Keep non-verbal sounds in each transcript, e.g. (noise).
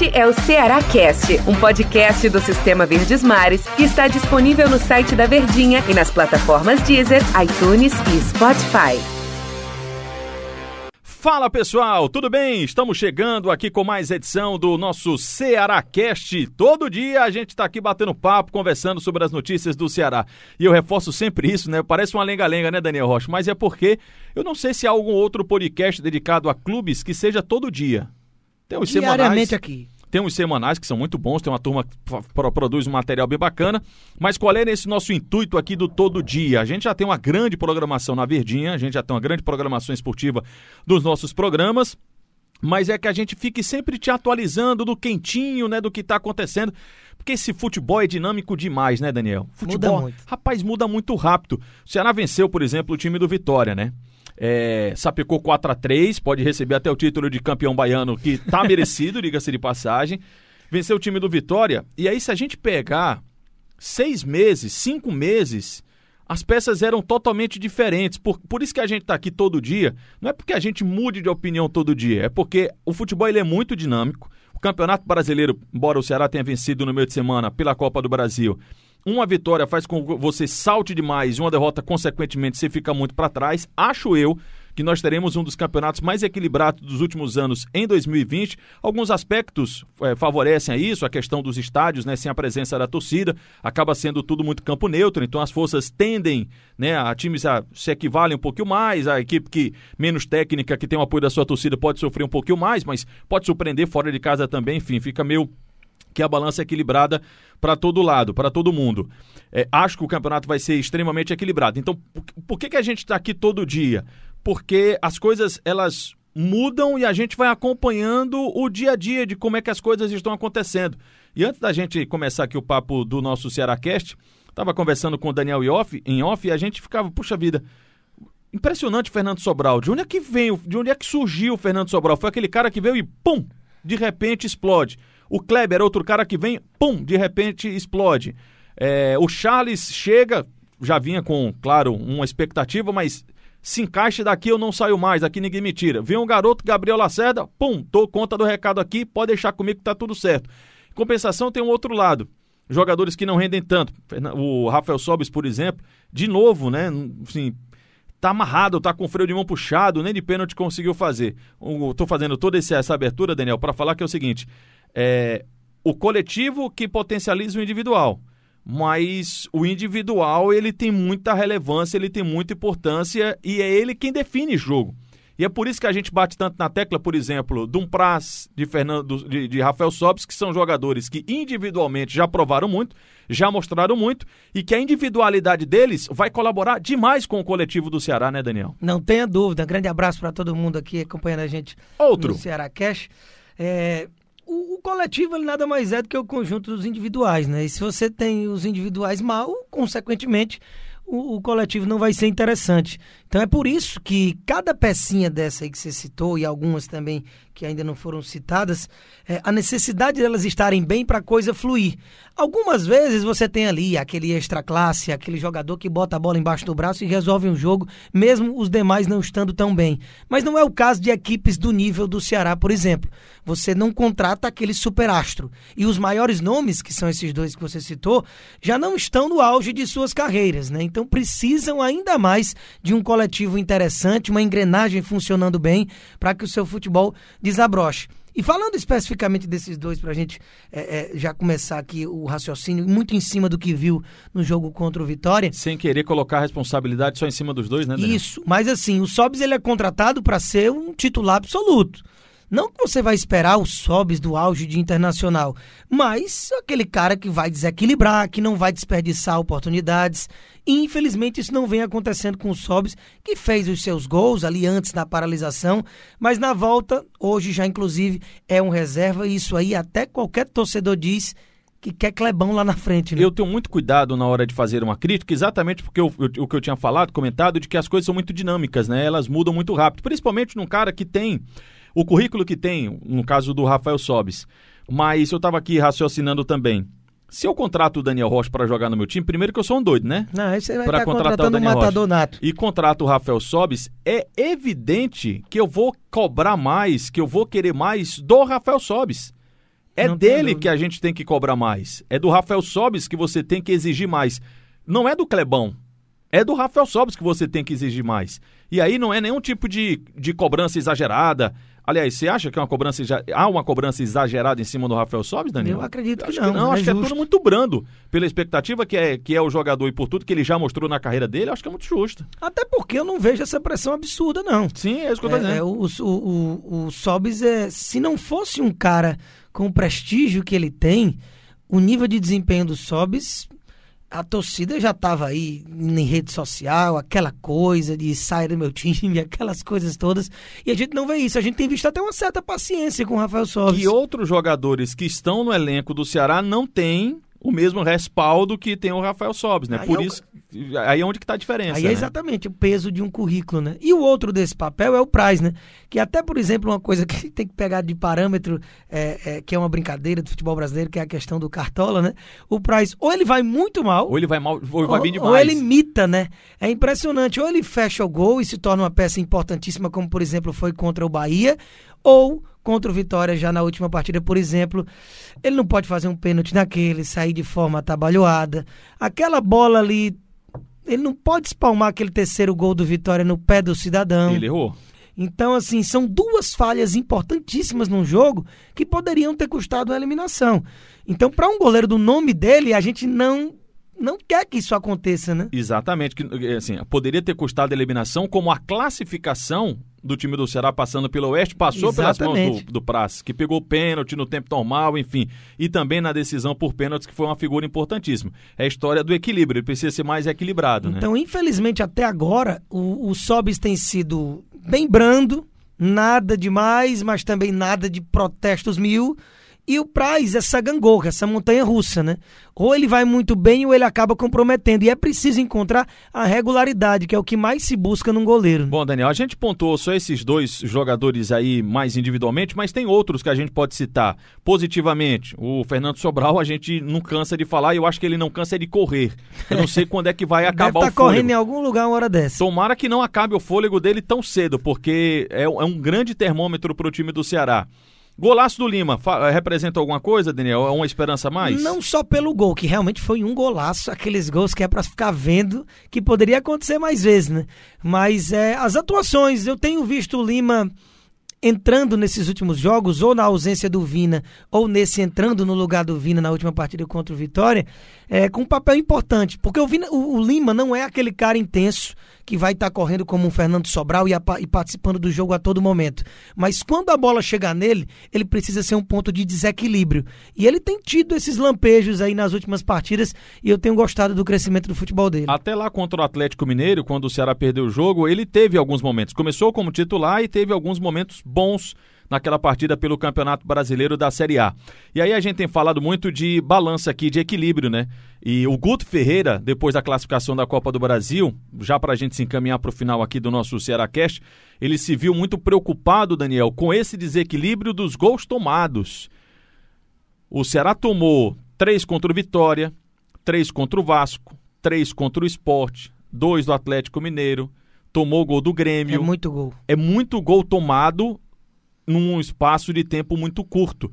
Este é o Ceará Cast, um podcast do Sistema Verdes Mares que está disponível no site da Verdinha e nas plataformas Deezer, iTunes e Spotify. Fala pessoal, tudo bem? Estamos chegando aqui com mais edição do nosso Ceará Cast. Todo dia a gente está aqui batendo papo, conversando sobre as notícias do Ceará. E eu reforço sempre isso, né? Parece uma lenga-lenga, né, Daniel Rocha? Mas é porque eu não sei se há algum outro podcast dedicado a clubes que seja todo dia. Tem os semanais, aqui. Tem uns semanais que são muito bons, tem uma turma que produz um material bem bacana. Mas qual é esse nosso intuito aqui do todo dia? A gente já tem uma grande programação na Verdinha, a gente já tem uma grande programação esportiva dos nossos programas mas é que a gente fique sempre te atualizando do quentinho, né, do que está acontecendo. Porque esse futebol é dinâmico demais, né, Daniel? Futebol, muda muito. rapaz, muda muito rápido. O Ceará venceu, por exemplo, o time do Vitória, né? É, sapecou 4 a 3 pode receber até o título de campeão baiano, que tá (laughs) merecido, diga-se de passagem. Venceu o time do Vitória. E aí, se a gente pegar seis meses, cinco meses, as peças eram totalmente diferentes. Por, por isso que a gente está aqui todo dia. Não é porque a gente mude de opinião todo dia, é porque o futebol ele é muito dinâmico. O Campeonato Brasileiro, embora o Ceará tenha vencido no meio de semana pela Copa do Brasil, uma vitória faz com que você salte demais, uma derrota, consequentemente, você fica muito para trás. Acho eu que nós teremos um dos campeonatos mais equilibrados dos últimos anos em 2020. Alguns aspectos é, favorecem a isso, a questão dos estádios, né, sem a presença da torcida, acaba sendo tudo muito campo neutro, então as forças tendem, né, a times a se equivalem um pouquinho mais, a equipe que menos técnica, que tem o apoio da sua torcida, pode sofrer um pouquinho mais, mas pode surpreender fora de casa também, enfim, fica meio que a balança é equilibrada para todo lado, para todo mundo. É, acho que o campeonato vai ser extremamente equilibrado. Então, por, por que, que a gente está aqui todo dia? Porque as coisas elas mudam e a gente vai acompanhando o dia a dia de como é que as coisas estão acontecendo. E antes da gente começar aqui o papo do nosso Cearacast, estava conversando com o Daniel off, em off e a gente ficava, puxa vida, impressionante Fernando Sobral. De onde é que veio, de onde é que surgiu o Fernando Sobral? Foi aquele cara que veio e pum, de repente explode. O Kleber, outro cara que vem, pum, de repente explode. É, o Charles chega, já vinha com, claro, uma expectativa, mas se encaixe daqui eu não saio mais, aqui ninguém me tira. Vem um garoto, Gabriel Lacerda, pum, dou conta do recado aqui, pode deixar comigo que tá tudo certo. Em compensação, tem um outro lado. Jogadores que não rendem tanto. O Rafael Sobis, por exemplo, de novo, né? Assim, tá amarrado, tá com o freio de mão puxado, nem de pênalti conseguiu fazer. Estou fazendo toda essa abertura, Daniel, para falar que é o seguinte: é, o coletivo que potencializa o individual. Mas o individual ele tem muita relevância, ele tem muita importância e é ele quem define jogo. E é por isso que a gente bate tanto na tecla, por exemplo, de um Praz, de, Fernando, de, de Rafael Sobis, que são jogadores que individualmente já provaram muito, já mostraram muito, e que a individualidade deles vai colaborar demais com o coletivo do Ceará, né, Daniel? Não tenha dúvida. grande abraço para todo mundo aqui acompanhando a gente Outro. no Ceará Cash. É, o, o, coletivo ele nada mais é do que o conjunto dos individuais, né? E se você tem os individuais mal, consequentemente, o, o, coletivo não vai ser interessante. Então é por isso que cada pecinha dessa aí que você citou, e algumas também que ainda não foram citadas, é, a necessidade delas estarem bem para a coisa fluir. Algumas vezes você tem ali aquele extra classe, aquele jogador que bota a bola embaixo do braço e resolve um jogo, mesmo os demais não estando tão bem. Mas não é o caso de equipes do nível do Ceará, por exemplo. Você não contrata aquele superastro. E os maiores nomes, que são esses dois que você citou, já não estão no auge de suas carreiras, né? Então precisam ainda mais de um coletivo interessante, uma engrenagem funcionando bem para que o seu futebol desabroche. E falando especificamente desses dois, para a gente é, é, já começar aqui o raciocínio, muito em cima do que viu no jogo contra o Vitória. Sem querer colocar a responsabilidade só em cima dos dois, né, Daniel? Isso, mas assim, o Sobs ele é contratado para ser um titular absoluto. Não que você vai esperar os sobes do auge de internacional, mas aquele cara que vai desequilibrar, que não vai desperdiçar oportunidades. E infelizmente isso não vem acontecendo com o Sobis, que fez os seus gols ali antes da paralisação, mas na volta, hoje já inclusive é um reserva, e isso aí até qualquer torcedor diz que quer Clebão lá na frente. Né? Eu tenho muito cuidado na hora de fazer uma crítica, exatamente porque eu, eu, o que eu tinha falado, comentado, de que as coisas são muito dinâmicas, né? Elas mudam muito rápido, principalmente num cara que tem o currículo que tem, no caso do Rafael Sobis. Mas eu estava aqui raciocinando também. Se eu contrato o Daniel Rocha para jogar no meu time, primeiro que eu sou um doido, né? Não, aí você vai estar tá contratar o Daniel um matador Rocha. nato. E contrato o Rafael Sobis, é evidente que eu vou cobrar mais, que eu vou querer mais do Rafael Sobis. É Não dele dúvida. que a gente tem que cobrar mais. É do Rafael Sobis que você tem que exigir mais. Não é do Clebão. É do Rafael Sobis que você tem que exigir mais. E aí não é nenhum tipo de, de cobrança exagerada. Aliás, você acha que é uma cobrança há uma cobrança exagerada em cima do Rafael Sobis, Daniel? Eu acredito que acho não, Que não, é acho que é justo. tudo muito brando. Pela expectativa que é, que é o jogador e por tudo que ele já mostrou na carreira dele, acho que é muito justo. Até porque eu não vejo essa pressão absurda, não. Sim, é isso que eu tô É, dizendo. é, o, o, o, o Sobis, é, se não fosse um cara com o prestígio que ele tem, o nível de desempenho do Sobis, a torcida já estava aí em rede social, aquela coisa de sair do meu (laughs) time, aquelas coisas todas. E a gente não vê isso. A gente tem visto até uma certa paciência com o Rafael Sobis. que outros jogadores que estão no elenco do Ceará não têm o mesmo respaldo que tem o Rafael Sobis, né? Aí Por é o- isso, aí é onde que tá a diferença, Aí é né? exatamente o peso de um currículo, né? E o outro desse papel é o Price, né? Que até, por exemplo, uma coisa (laughs) que tem que pegar de parâmetro, é, é, que é uma brincadeira do futebol brasileiro, que é a questão do Cartola, né? O Price, ou ele vai muito mal, Ou ele vai mal, ou vai ou ele imita, né? É impressionante. Ou ele fecha o gol e se torna uma peça importantíssima, como por exemplo foi contra o Bahia, ou contra o Vitória já na última partida, por exemplo. Ele não pode fazer um pênalti naquele, sair de forma atabalhoada. Aquela bola ali. Ele não pode espalmar aquele terceiro gol do Vitória no pé do cidadão. Ele errou. Então, assim, são duas falhas importantíssimas num jogo que poderiam ter custado a eliminação. Então, para um goleiro do nome dele, a gente não não quer que isso aconteça, né? Exatamente, que assim, poderia ter custado a eliminação como a classificação do time do Ceará passando pelo Oeste passou pelas mãos Exatamente. do, do Praz, que pegou pênalti no tempo normal, enfim, e também na decisão por pênaltis, que foi uma figura importantíssima. É a história do equilíbrio, ele precisa ser mais equilibrado, né? Então, infelizmente, até agora, o, o Sobis tem sido bem brando, nada demais, mas também nada de protestos mil. E o Praz, essa gangorra, essa montanha russa, né? Ou ele vai muito bem ou ele acaba comprometendo. E é preciso encontrar a regularidade, que é o que mais se busca num goleiro. né? Bom, Daniel, a gente pontuou só esses dois jogadores aí mais individualmente, mas tem outros que a gente pode citar positivamente. O Fernando Sobral, a gente não cansa de falar e eu acho que ele não cansa de correr. Eu não sei quando é que vai (laughs) Deve acabar estar o fôlego. correndo em algum lugar uma hora dessa. Tomara que não acabe o fôlego dele tão cedo, porque é, é um grande termômetro para o time do Ceará. Golaço do Lima, fa- representa alguma coisa, Daniel? É uma esperança a mais? Não só pelo gol, que realmente foi um golaço, aqueles gols que é pra ficar vendo, que poderia acontecer mais vezes, né? Mas é, as atuações, eu tenho visto o Lima entrando nesses últimos jogos, ou na ausência do Vina, ou nesse entrando no lugar do Vina na última partida contra o Vitória, é, com um papel importante. Porque o, Vina- o- o Lima não é aquele cara intenso que vai estar correndo como um Fernando Sobral e, apa- e participando do jogo a todo momento. Mas quando a bola chegar nele, ele precisa ser um ponto de desequilíbrio. E ele tem tido esses lampejos aí nas últimas partidas e eu tenho gostado do crescimento do futebol dele. Até lá contra o Atlético Mineiro, quando o Ceará perdeu o jogo, ele teve alguns momentos. Começou como titular e teve alguns momentos bons naquela partida pelo Campeonato Brasileiro da Série A. E aí a gente tem falado muito de balança aqui, de equilíbrio, né? E o Guto Ferreira, depois da classificação da Copa do Brasil, já para a gente se encaminhar para o final aqui do nosso Ceará Cast, ele se viu muito preocupado, Daniel, com esse desequilíbrio dos gols tomados. O Ceará tomou três contra o Vitória, três contra o Vasco, três contra o Esporte, dois do Atlético Mineiro, tomou gol do É Grêmio. muito gol. É muito gol tomado num espaço de tempo muito curto.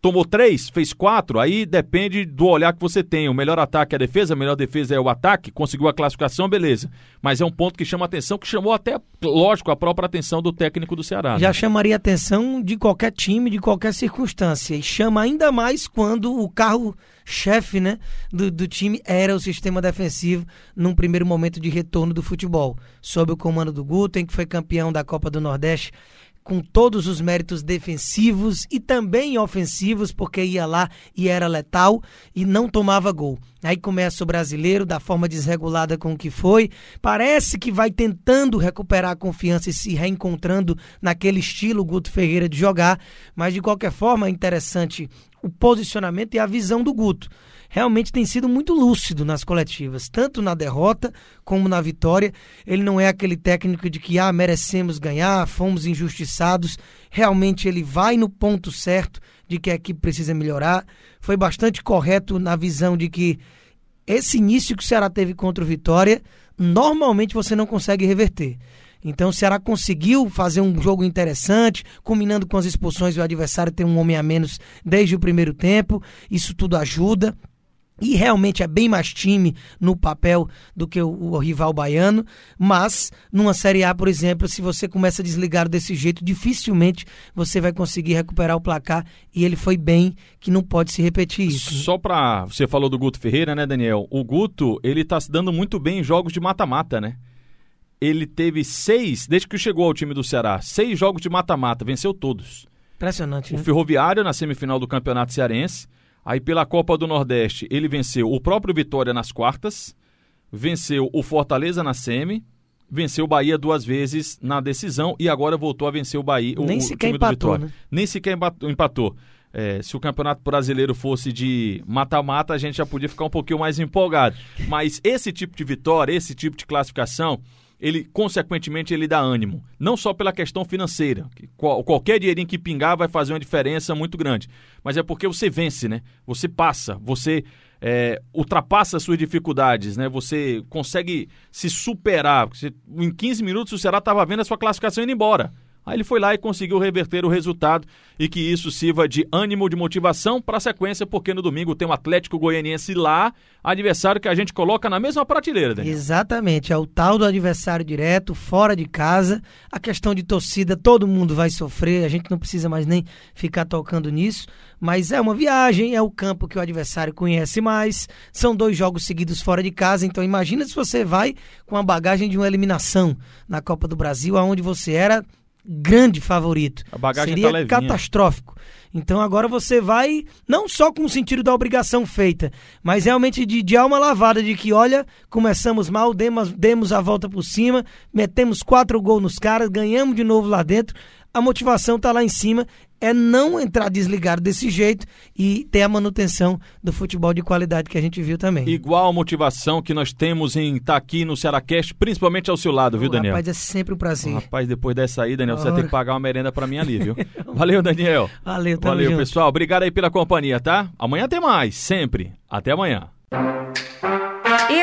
Tomou três, fez quatro, aí depende do olhar que você tem. O melhor ataque é a defesa, a melhor defesa é o ataque, conseguiu a classificação, beleza. Mas é um ponto que chama atenção, que chamou até, lógico, a própria atenção do técnico do Ceará. né? Já chamaria atenção de qualquer time, de qualquer circunstância. E chama ainda mais quando o carro-chefe né, do, do time era o sistema defensivo num primeiro momento de retorno do futebol. Sob o comando do Gutem, que foi campeão da Copa do Nordeste, com todos os méritos defensivos e também ofensivos, porque ia lá e era letal e não tomava gol. Aí começa o brasileiro, da forma desregulada com que foi. Parece que vai tentando recuperar a confiança e se reencontrando naquele estilo Guto Ferreira de jogar, mas de qualquer forma é interessante o posicionamento e a visão do Guto. Realmente tem sido muito lúcido nas coletivas, tanto na derrota como na vitória. Ele não é aquele técnico de que ah, merecemos ganhar, fomos injustiçados. Realmente ele vai no ponto certo de que a equipe precisa melhorar. Foi bastante correto na visão de que esse início que o Ceará teve contra o Vitória, normalmente você não consegue reverter. Então o Ceará conseguiu fazer um jogo interessante, combinando com as expulsões, o adversário tem um homem a menos desde o primeiro tempo. Isso tudo ajuda. E realmente é bem mais time no papel do que o, o, rival baiano. Mas, numa Série A, por exemplo, se você começa a desligar desse jeito, dificilmente você vai conseguir recuperar o placar. E ele foi bem, que não pode se repetir isso. Só pra. Você falou do Guto Ferreira, né, Daniel? O Guto, ele tá se dando muito bem em jogos de mata-mata, né? Ele teve seis, desde que chegou ao time do Ceará, seis jogos de mata-mata, venceu todos. Impressionante. O né? Ferroviário na semifinal do Campeonato Cearense. Aí pela Copa do Nordeste, ele venceu o próprio Vitória nas quartas, venceu o Fortaleza na semi, venceu o Bahia duas vezes na decisão e agora voltou a vencer o Bahia, Nem o, sequer time empatou, né? Nem sequer empa- empatou. É, se o Campeonato Brasileiro fosse de mata-mata, a gente já podia ficar um pouquinho mais empolgado. Mas esse tipo de vitória, esse tipo de classificação, ele, consequentemente, ele dá ânimo. Não só pela questão financeira. que qual- qualquer dinheirinho que pingar vai fazer uma diferença muito grande. Mas é porque você vence, né? Você passa, você é, ultrapassa as suas dificuldades, né? Você consegue se superar. Você- em 15 minutos o Ceará estava vendo a sua classificação indo embora. Aí ele foi lá e conseguiu reverter o resultado e que isso sirva de ânimo, de motivação para a sequência, porque no domingo tem o Atlético Goianiense lá, adversário que a gente coloca na mesma prateleira, Daniel. Exatamente, é o tal do adversário direto, fora de casa. A questão de torcida, todo mundo vai sofrer, a gente não precisa mais nem ficar tocando nisso. Mas é uma viagem, é o campo que o adversário conhece mais. São dois jogos seguidos fora de casa, então imagina se você vai com a bagagem de uma eliminação na Copa do Brasil, aonde você era grande favorito. A bagagem Seria tá levinha. catastrófico. Então agora você vai, não só com o sentido da obrigação feita, mas realmente de, de alma lavada, de que, olha, começamos mal, demos, demos a volta por cima, metemos quatro gols nos caras, ganhamos de novo lá dentro. A motivação tá lá em cima, é não entrar desligado desse jeito e ter a manutenção do futebol de qualidade que a gente viu também. Igual a motivação que nós temos em estar aqui no Cearacast, principalmente ao seu lado, viu, Daniel? Rapaz, é sempre um prazer. Rapaz, depois dessa aí, Daniel, você vai ter Ora. que pagar uma merenda pra mim ali, viu? (laughs) Valeu, Daniel. Valeu, tamo Valeu, junto. pessoal. Obrigado aí pela companhia, tá? Amanhã tem mais, sempre. Até amanhã.